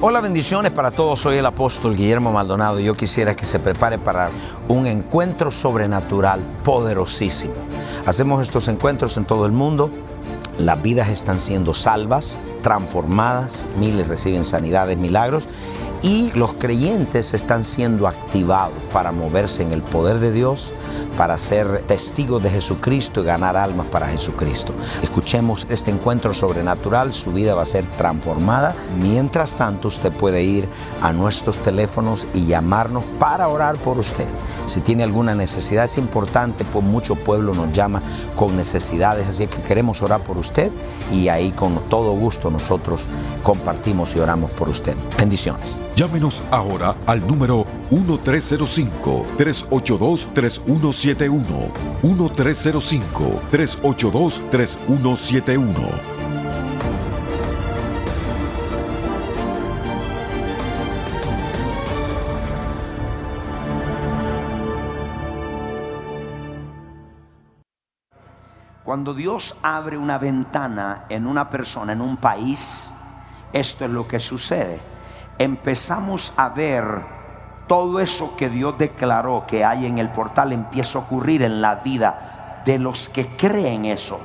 Hola, bendiciones para todos. Soy el apóstol Guillermo Maldonado. Yo quisiera que se prepare para un encuentro sobrenatural poderosísimo. Hacemos estos encuentros en todo el mundo. Las vidas están siendo salvas, transformadas, miles reciben sanidades, milagros y los creyentes están siendo activados para moverse en el poder de Dios, para ser testigos de Jesucristo y ganar almas para Jesucristo. Escuchemos este encuentro sobrenatural, su vida va a ser transformada. Mientras tanto, usted puede ir a nuestros teléfonos y llamarnos para orar por usted. Si tiene alguna necesidad, es importante, pues mucho pueblo nos llama con necesidades, así que queremos orar por usted y ahí con todo gusto nosotros compartimos y oramos por usted. Bendiciones. Llámenos ahora al número 1305-382-3171. 1305-382-3171. Cuando Dios abre una ventana en una persona, en un país, esto es lo que sucede. Empezamos a ver todo eso que Dios declaró que hay en el portal empieza a ocurrir en la vida de los que creen eso.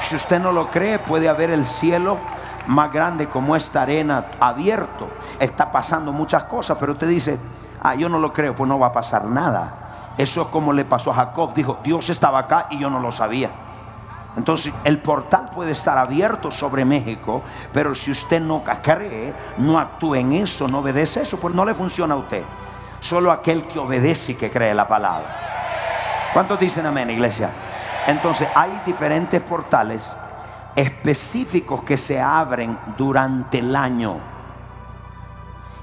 Si usted no lo cree, puede haber el cielo más grande como esta arena abierto. Está pasando muchas cosas, pero usted dice, ah, yo no lo creo, pues no va a pasar nada. Eso es como le pasó a Jacob. Dijo, Dios estaba acá y yo no lo sabía. Entonces el portal puede estar abierto sobre México, pero si usted no cree, no actúa en eso, no obedece eso, pues no le funciona a usted. Solo aquel que obedece y que cree la palabra. ¿Cuántos dicen amén, iglesia? Entonces hay diferentes portales específicos que se abren durante el año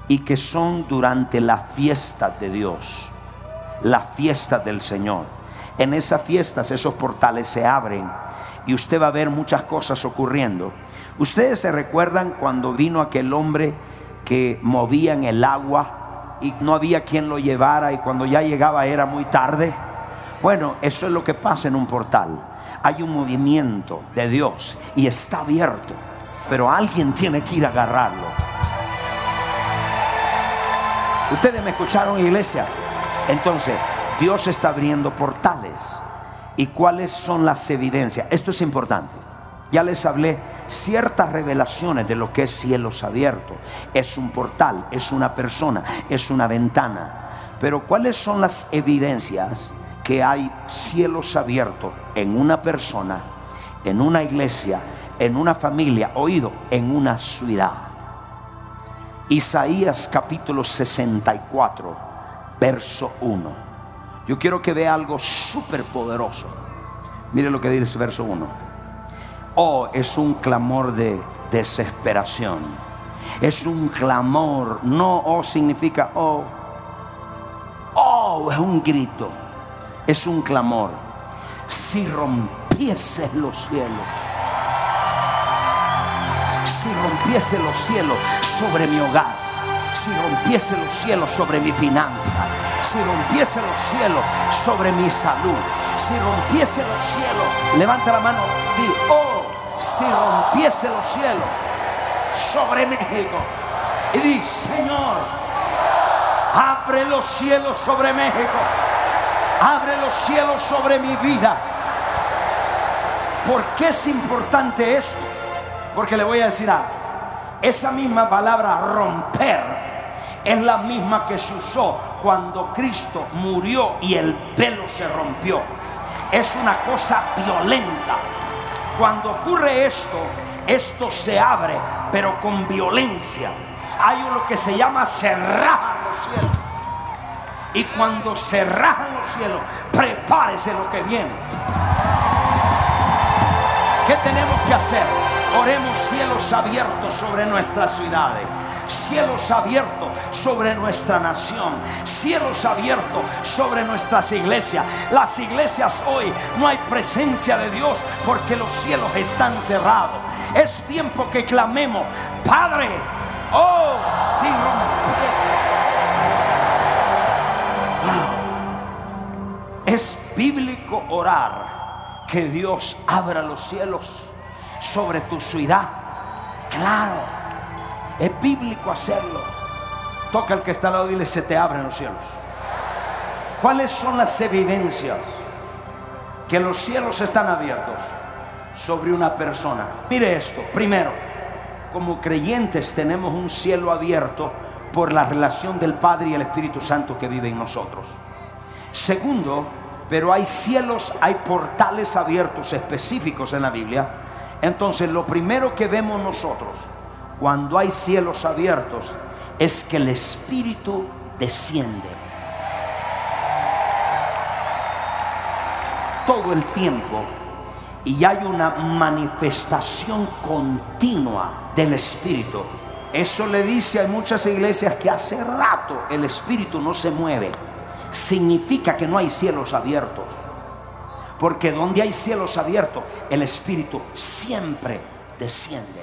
y que son durante las fiestas de Dios, las fiestas del Señor. En esas fiestas esos portales se abren y usted va a ver muchas cosas ocurriendo. Ustedes se recuerdan cuando vino aquel hombre que movía en el agua y no había quien lo llevara y cuando ya llegaba era muy tarde. Bueno, eso es lo que pasa en un portal. Hay un movimiento de Dios y está abierto, pero alguien tiene que ir a agarrarlo. Ustedes me escucharon, iglesia. Entonces, Dios está abriendo portales. ¿Y cuáles son las evidencias? Esto es importante. Ya les hablé ciertas revelaciones de lo que es cielos abiertos. Es un portal, es una persona, es una ventana. Pero ¿cuáles son las evidencias que hay cielos abiertos en una persona, en una iglesia, en una familia, oído, en una ciudad? Isaías capítulo 64, verso 1. Yo quiero que vea algo súper poderoso. Mire lo que dice ese verso 1. Oh, es un clamor de desesperación. Es un clamor. No, oh significa oh. Oh, es un grito. Es un clamor. Si rompiese los cielos. Si rompiese los cielos sobre mi hogar. Si rompiese los cielos sobre mi finanza si rompiese los cielos sobre mi salud, si rompiese los cielos, levanta la mano, di, oh, si rompiese los cielos sobre México, y di, Señor, abre los cielos sobre México, abre los cielos sobre mi vida. ¿Por qué es importante esto? Porque le voy a decir algo. Esa misma palabra romper es la misma que se usó cuando Cristo murió y el pelo se rompió. Es una cosa violenta. Cuando ocurre esto, esto se abre, pero con violencia. Hay lo que se llama cerrar los cielos. Y cuando se los cielos, prepárese lo que viene. ¿Qué tenemos que hacer? Oremos cielos abiertos sobre nuestras ciudades cielos abiertos sobre nuestra nación, cielos abiertos sobre nuestras iglesias. Las iglesias hoy no hay presencia de Dios porque los cielos están cerrados. Es tiempo que clamemos, Padre, oh, si Es bíblico orar que Dios abra los cielos sobre tu ciudad. Claro es bíblico hacerlo. Toca al que está al lado y dile, se te abren los cielos. ¿Cuáles son las evidencias que los cielos están abiertos sobre una persona? Mire esto. Primero, como creyentes tenemos un cielo abierto por la relación del Padre y el Espíritu Santo que vive en nosotros. Segundo, pero hay cielos, hay portales abiertos específicos en la Biblia. Entonces, lo primero que vemos nosotros cuando hay cielos abiertos es que el Espíritu desciende. Todo el tiempo y hay una manifestación continua del Espíritu. Eso le dice a muchas iglesias que hace rato el Espíritu no se mueve. Significa que no hay cielos abiertos. Porque donde hay cielos abiertos, el Espíritu siempre desciende.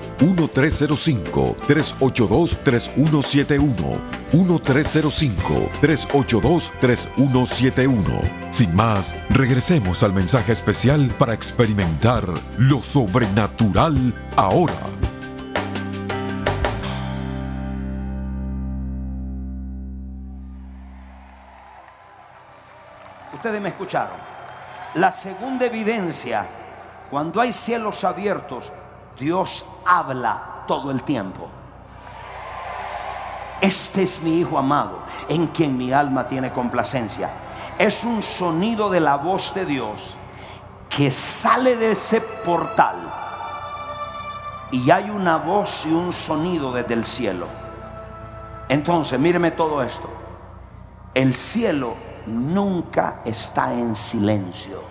1305-382-3171. 1305-382-3171. Sin más, regresemos al mensaje especial para experimentar lo sobrenatural ahora. Ustedes me escucharon. La segunda evidencia, cuando hay cielos abiertos, Dios habla todo el tiempo. Este es mi Hijo amado, en quien mi alma tiene complacencia. Es un sonido de la voz de Dios que sale de ese portal. Y hay una voz y un sonido desde el cielo. Entonces, míreme todo esto. El cielo nunca está en silencio.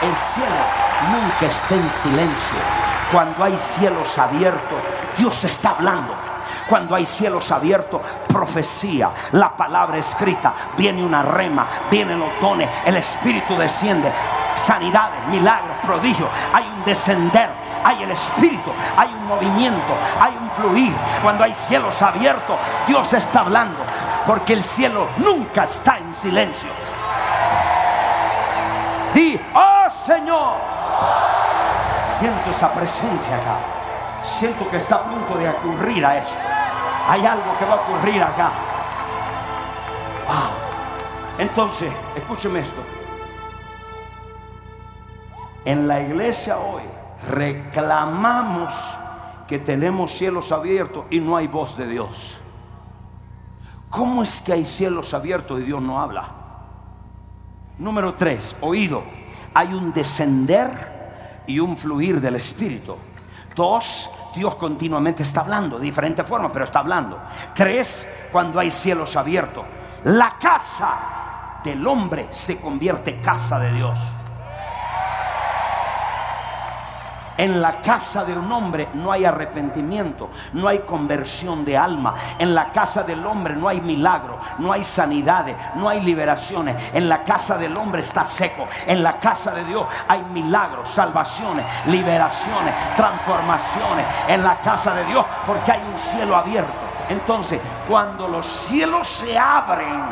El cielo nunca está en silencio. Cuando hay cielos abiertos, Dios está hablando. Cuando hay cielos abiertos, profecía, la palabra escrita, viene una rema, vienen los dones, el Espíritu desciende, sanidades, milagros, prodigios, hay un descender, hay el Espíritu, hay un movimiento, hay un fluir. Cuando hay cielos abiertos, Dios está hablando, porque el cielo nunca está en silencio. Señor, siento esa presencia acá. Siento que está a punto de ocurrir a eso. Hay algo que va a ocurrir acá. Wow. Entonces, escúcheme esto. En la iglesia hoy reclamamos que tenemos cielos abiertos y no hay voz de Dios. ¿Cómo es que hay cielos abiertos y Dios no habla? Número tres, oído. Hay un descender y un fluir del Espíritu. Dos, Dios continuamente está hablando de diferentes formas, pero está hablando. Tres, cuando hay cielos abiertos. La casa del hombre se convierte casa de Dios. En la casa de un hombre no hay arrepentimiento, no hay conversión de alma. En la casa del hombre no hay milagro, no hay sanidades, no hay liberaciones. En la casa del hombre está seco. En la casa de Dios hay milagros, salvaciones, liberaciones, transformaciones. En la casa de Dios porque hay un cielo abierto. Entonces, cuando los cielos se abren,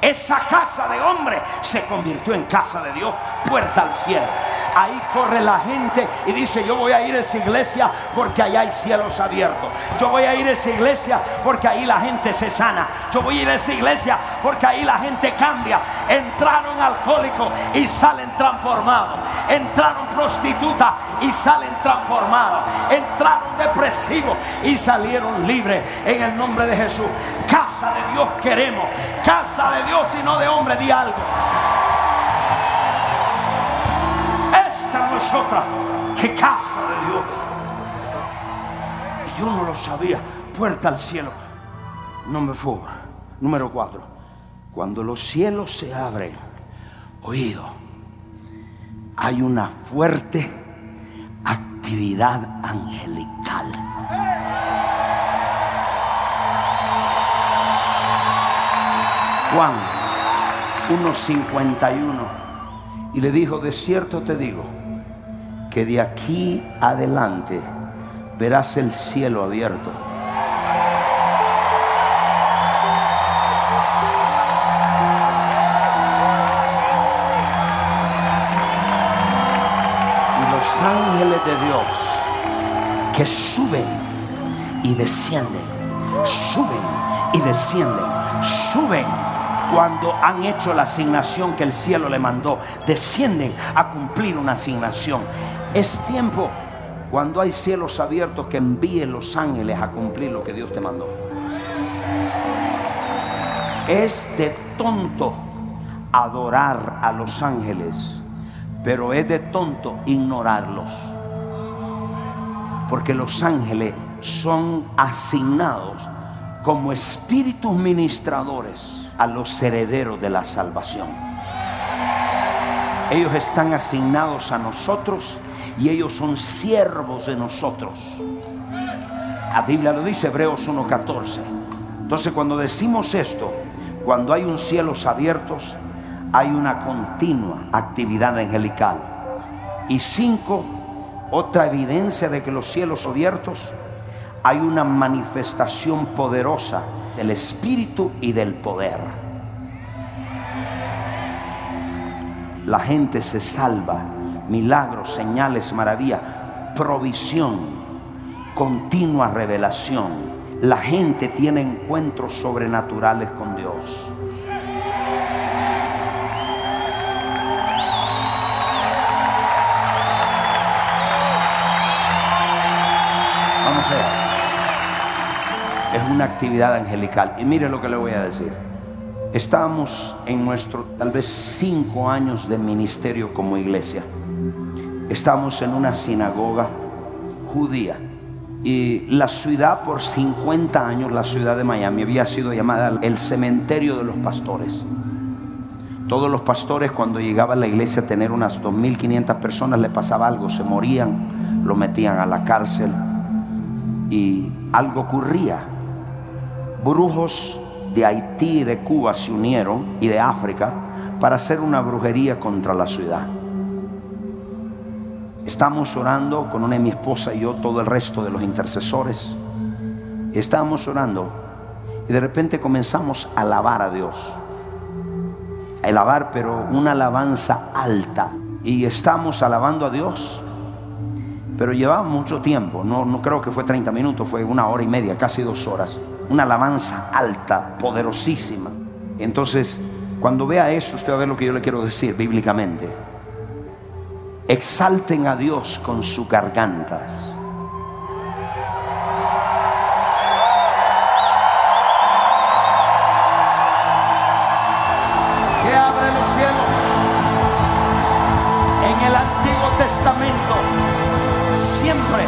esa casa de hombre se convirtió en casa de Dios, puerta al cielo ahí corre la gente y dice, yo voy a ir a esa iglesia porque allá hay cielos abiertos. Yo voy a ir a esa iglesia porque ahí la gente se sana. Yo voy a ir a esa iglesia porque ahí la gente cambia. Entraron alcohólicos y salen transformados. Entraron prostitutas y salen transformados. Entraron depresivos y salieron libres en el nombre de Jesús. Casa de Dios queremos. Casa de Dios y no de hombre. Di algo. Otra que casa de Dios. Yo no lo sabía. Puerta al cielo. Número four. Número cuatro. Cuando los cielos se abren, oído, hay una fuerte actividad angelical. Juan 1.51 y le dijo, de cierto te digo, que de aquí adelante verás el cielo abierto. Y los ángeles de Dios que suben y descienden, suben y descienden, suben cuando han hecho la asignación que el cielo le mandó, descienden a cumplir una asignación. Es tiempo cuando hay cielos abiertos que envíen los ángeles a cumplir lo que Dios te mandó. Es de tonto adorar a los ángeles, pero es de tonto ignorarlos. Porque los ángeles son asignados como espíritus ministradores a los herederos de la salvación. Ellos están asignados a nosotros y ellos son siervos de nosotros. La Biblia lo dice, Hebreos 1.14. Entonces cuando decimos esto, cuando hay un cielos abiertos, hay una continua actividad angelical. Y cinco, otra evidencia de que los cielos abiertos, hay una manifestación poderosa del Espíritu y del poder. La gente se salva milagros, señales, maravilla, provisión, continua revelación. La gente tiene encuentros sobrenaturales con Dios. Vamos allá. Es una actividad angelical. Y mire lo que le voy a decir. Estamos en nuestro tal vez cinco años de ministerio como iglesia. Estamos en una sinagoga judía. Y la ciudad por 50 años, la ciudad de Miami, había sido llamada el cementerio de los pastores. Todos los pastores cuando llegaba a la iglesia a tener unas 2.500 personas le pasaba algo, se morían, lo metían a la cárcel y algo ocurría. Brujos de Haití y de Cuba se unieron y de África para hacer una brujería contra la ciudad. Estamos orando con una de mi esposa y yo, todo el resto de los intercesores. Estábamos orando y de repente comenzamos a alabar a Dios. A alabar, pero una alabanza alta. Y estamos alabando a Dios. Pero llevaba mucho tiempo, no, no creo que fue 30 minutos, fue una hora y media, casi dos horas. Una alabanza alta, poderosísima. Entonces, cuando vea eso, usted va a ver lo que yo le quiero decir bíblicamente. Exalten a Dios con sus gargantas. Que abre los cielos. En el Antiguo Testamento siempre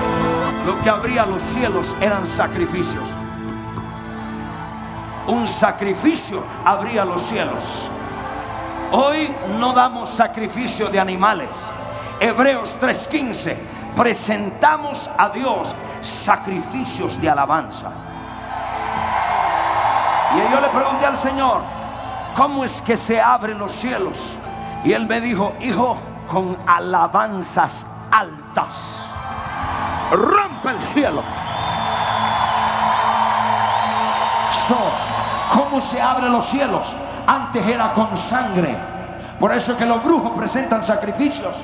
lo que abría los cielos eran sacrificios. Un sacrificio abría los cielos. Hoy no damos sacrificio de animales. Hebreos 3:15 presentamos a Dios sacrificios de alabanza. Y yo le pregunté al Señor, ¿cómo es que se abren los cielos? Y él me dijo, hijo, con alabanzas altas. Rompe el cielo. ¿Cómo se abren los cielos? Antes era con sangre. Por eso es que los brujos presentan sacrificios.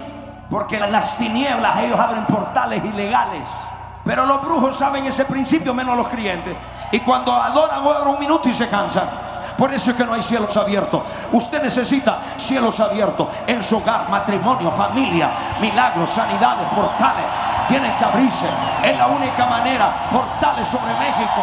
Porque las tinieblas ellos abren portales ilegales. Pero los brujos saben ese principio menos los creyentes. Y cuando adoran, oran un minuto y se cansan. Por eso es que no hay cielos abiertos. Usted necesita cielos abiertos en su hogar, matrimonio, familia, milagros, sanidades, portales. Tienen que abrirse. Es la única manera. Portales sobre México.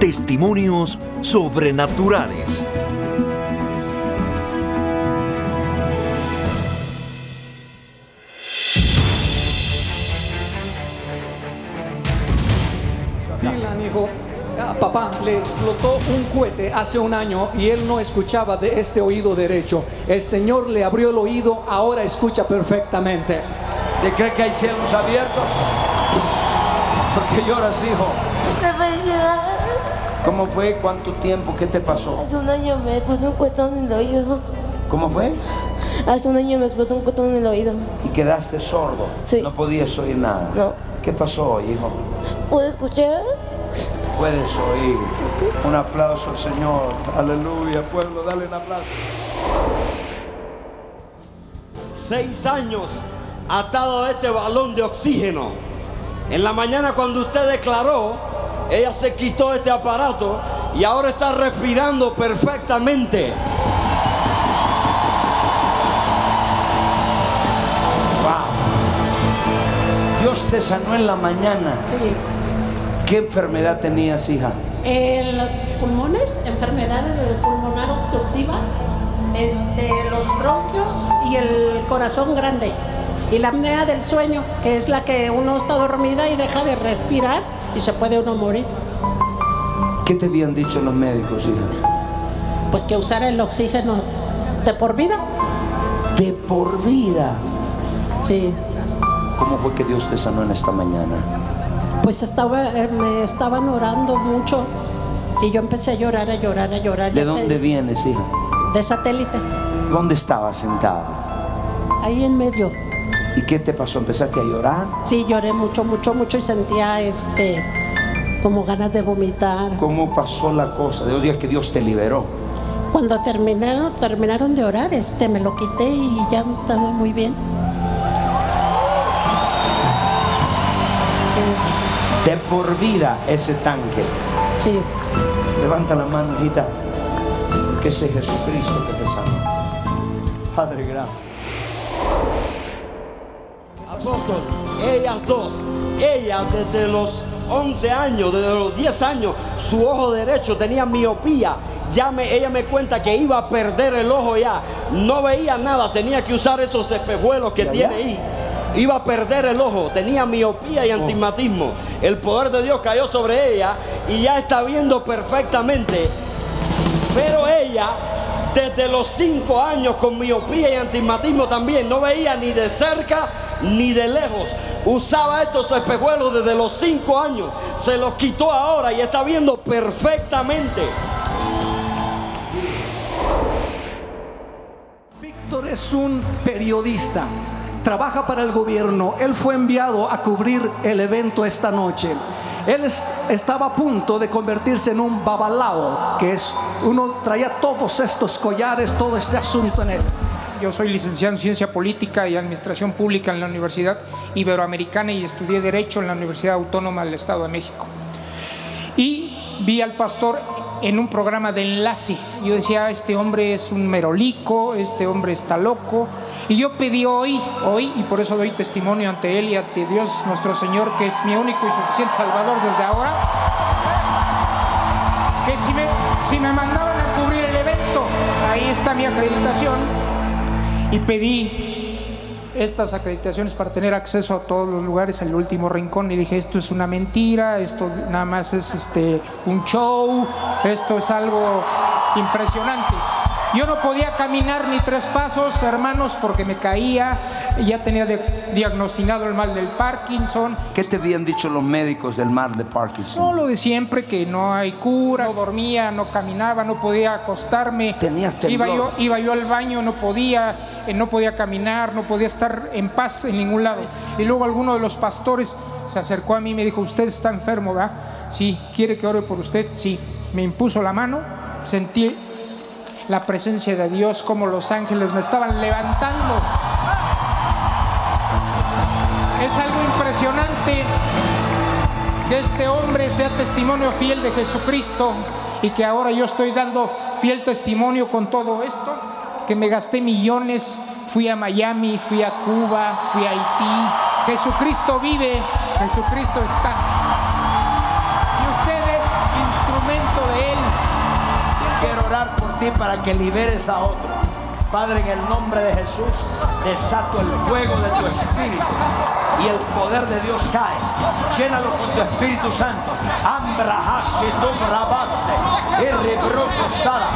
testimonios sobrenaturales. Dylan dijo, "Ah, papá, le explotó un cohete hace un año y él no escuchaba de este oído derecho. El Señor le abrió el oído, ahora escucha perfectamente. ¿De cree que hay cielos abiertos? Porque lloras, hijo. ¿Cómo fue? ¿Cuánto tiempo? ¿Qué te pasó? hace un año me explotó un cuetón en el oído. ¿Cómo fue? Hace un año me explotó un cuetón en el oído. Y quedaste sordo. Sí. No podías oír nada. No. ¿Qué pasó hoy, hijo? ¿Pude escuchar? Puedes oír. Un aplauso al Señor. Aleluya, pueblo, dale un aplauso. seis años atado a este balón de oxígeno. En la mañana cuando usted declaró, ella se quitó este aparato y ahora está respirando perfectamente. Wow. Dios te sanó en la mañana. Sí. ¿Qué enfermedad tenías, hija? En los pulmones, enfermedades del pulmonar obstructiva, este, los bronquios y el corazón grande. Y la apnea del sueño, que es la que uno está dormida y deja de respirar y se puede uno morir. ¿Qué te habían dicho los médicos, hija? Pues que usar el oxígeno de por vida. De por vida. Sí. ¿Cómo fue que Dios te sanó en esta mañana? Pues estaba, eh, me estaban orando mucho y yo empecé a llorar, a llorar, a llorar. ¿De sé- dónde vienes, hija? De satélite. ¿Dónde estabas sentada? Ahí en medio. ¿Y qué te pasó? ¿Empezaste a llorar? Sí, lloré mucho, mucho, mucho y sentía este como ganas de vomitar. ¿Cómo pasó la cosa? De los días que Dios te liberó. Cuando terminaron, terminaron de orar, este me lo quité y ya estaba muy bien. De por vida ese tanque. Sí. Levanta la mano, hijita. Que ese Jesucristo que te sanó. Padre, gracias. Apóstol, ellas dos, ella desde los 11 años, desde los 10 años, su ojo derecho tenía miopía. Ya me, ella me cuenta que iba a perder el ojo ya. No veía nada, tenía que usar esos espejuelos que ¿Ya, tiene ahí. iba a perder el ojo, tenía miopía y antimatismo. El poder de Dios cayó sobre ella y ya está viendo perfectamente. Pero ella, desde los cinco años con miopía y antimatismo también, no veía ni de cerca ni de lejos. Usaba estos espejuelos desde los cinco años. Se los quitó ahora y está viendo perfectamente. Víctor es un periodista, trabaja para el gobierno. Él fue enviado a cubrir el evento esta noche. Él es- estaba a punto de convertirse en un babalao, que es uno traía todos estos collares, todo este asunto en él. Yo soy licenciado en Ciencia Política y Administración Pública en la Universidad Iberoamericana y estudié Derecho en la Universidad Autónoma del Estado de México. Y vi al pastor en un programa de enlace. Yo decía, "Ah, este hombre es un merolico, este hombre está loco. Y yo pedí hoy, hoy, y por eso doy testimonio ante él y ante Dios nuestro Señor, que es mi único y suficiente Salvador desde ahora, que si me, si me mandaban a cubrir el evento, ahí está mi acreditación, y pedí estas acreditaciones para tener acceso a todos los lugares, al último rincón, y dije, esto es una mentira, esto nada más es este, un show, esto es algo impresionante. Yo no podía caminar ni tres pasos, hermanos, porque me caía, ya tenía diag- diagnosticado el mal del Parkinson, ¿Qué te habían dicho los médicos del mar de Parkinson? no lo de siempre, que no hay cura, no dormía, no caminaba, no podía acostarme. Tenías iba temblor. yo, iba yo al baño, no podía, eh, no podía caminar, no podía estar en paz en ningún lado. Y luego alguno de los pastores se acercó a mí y me dijo, usted está enfermo, ¿verdad? Sí, ¿quiere que ore por usted? Sí. Me impuso la mano, sentí la presencia de Dios, como los ángeles me estaban levantando. Es algo impresionante que este hombre sea testimonio fiel de Jesucristo y que ahora yo estoy dando fiel testimonio con todo esto, que me gasté millones, fui a Miami, fui a Cuba, fui a Haití. Jesucristo vive, Jesucristo está. Y usted es instrumento de Él. Quiero orar para que liberes a otro. Padre, en el nombre de Jesús, desato el fuego de tu espíritu y el poder de Dios cae. Llénalo con tu Espíritu Santo. Ambra hashe tu rabaste, errebroto sara.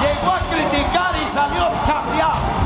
Llegó a criticar y salió cambiado.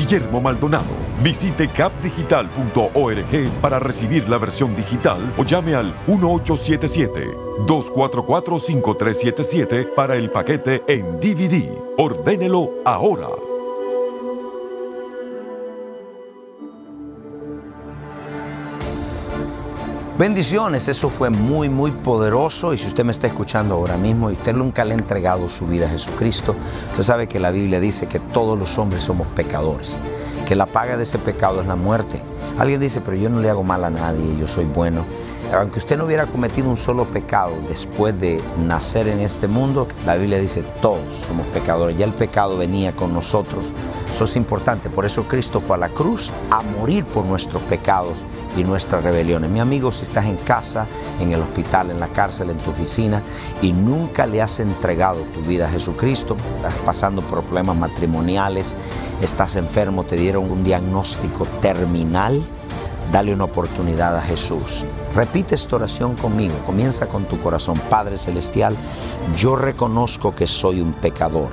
Guillermo Maldonado. Visite capdigital.org para recibir la versión digital o llame al 1877-244-5377 para el paquete en DVD. Ordénelo ahora. Bendiciones, eso fue muy, muy poderoso y si usted me está escuchando ahora mismo y usted nunca le ha entregado su vida a Jesucristo, usted sabe que la Biblia dice que todos los hombres somos pecadores, que la paga de ese pecado es la muerte. Alguien dice, pero yo no le hago mal a nadie, yo soy bueno. Aunque usted no hubiera cometido un solo pecado después de nacer en este mundo, la Biblia dice todos somos pecadores. Ya el pecado venía con nosotros. Eso es importante. Por eso Cristo fue a la cruz a morir por nuestros pecados y nuestras rebeliones. Mi amigo, si estás en casa, en el hospital, en la cárcel, en tu oficina y nunca le has entregado tu vida a Jesucristo, estás pasando por problemas matrimoniales, estás enfermo, te dieron un diagnóstico terminal, dale una oportunidad a Jesús. Repite esta oración conmigo. Comienza con tu corazón. Padre Celestial, yo reconozco que soy un pecador.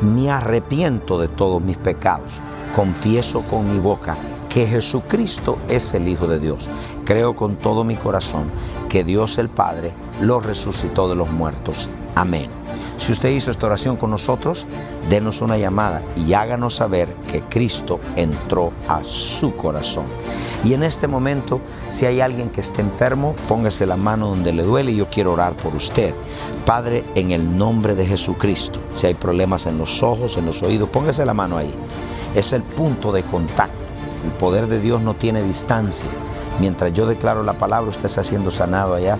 Me arrepiento de todos mis pecados. Confieso con mi boca que Jesucristo es el Hijo de Dios. Creo con todo mi corazón que Dios el Padre lo resucitó de los muertos. Amén. Si usted hizo esta oración con nosotros, denos una llamada y háganos saber que Cristo entró a su corazón. Y en este momento, si hay alguien que esté enfermo, póngase la mano donde le duele y yo quiero orar por usted. Padre, en el nombre de Jesucristo, si hay problemas en los ojos, en los oídos, póngase la mano ahí. Es el punto de contacto. El poder de Dios no tiene distancia. Mientras yo declaro la palabra, usted está siendo sanado allá.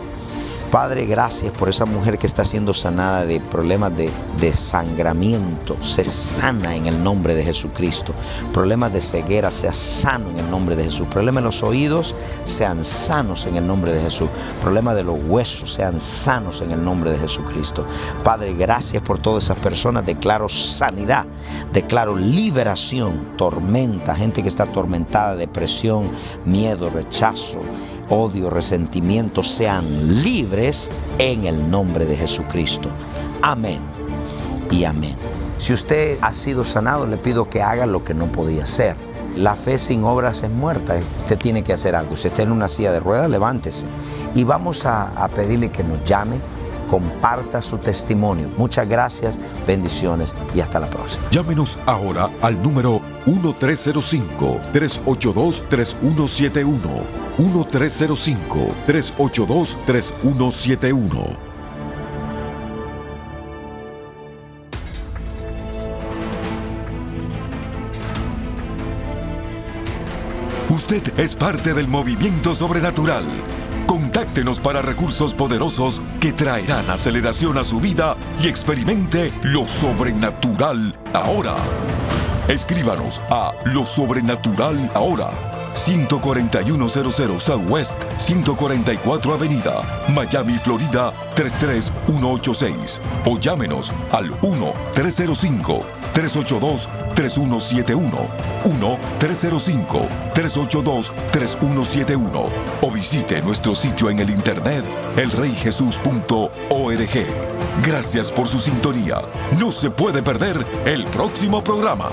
Padre, gracias por esa mujer que está siendo sanada de problemas de desangramiento. Se sana en el nombre de Jesucristo. Problemas de ceguera, sea sano en el nombre de Jesús. Problemas de los oídos, sean sanos en el nombre de Jesús. Problemas de los huesos, sean sanos en el nombre de Jesucristo. Padre, gracias por todas esas personas. Declaro sanidad, declaro liberación, tormenta, gente que está atormentada, depresión, miedo, rechazo odio, resentimiento sean libres en el nombre de Jesucristo. Amén y amén. Si usted ha sido sanado, le pido que haga lo que no podía hacer. La fe sin obras es muerta. Usted tiene que hacer algo. Si está en una silla de ruedas, levántese. Y vamos a, a pedirle que nos llame comparta su testimonio. Muchas gracias, bendiciones y hasta la próxima. Llámenos ahora al número 1305-382-3171. 1305-382-3171. Usted es parte del movimiento sobrenatural. Contáctenos para recursos poderosos que traerán aceleración a su vida y experimente lo sobrenatural ahora. Escríbanos a Lo Sobrenatural Ahora, 14100 Southwest 144 Avenida, Miami, Florida 33186 o llámenos al 1-305-382-3171, 1-305-382-3171 o visite nuestro sitio en el internet elreyjesus.org. Gracias por su sintonía. No se puede perder el próximo programa.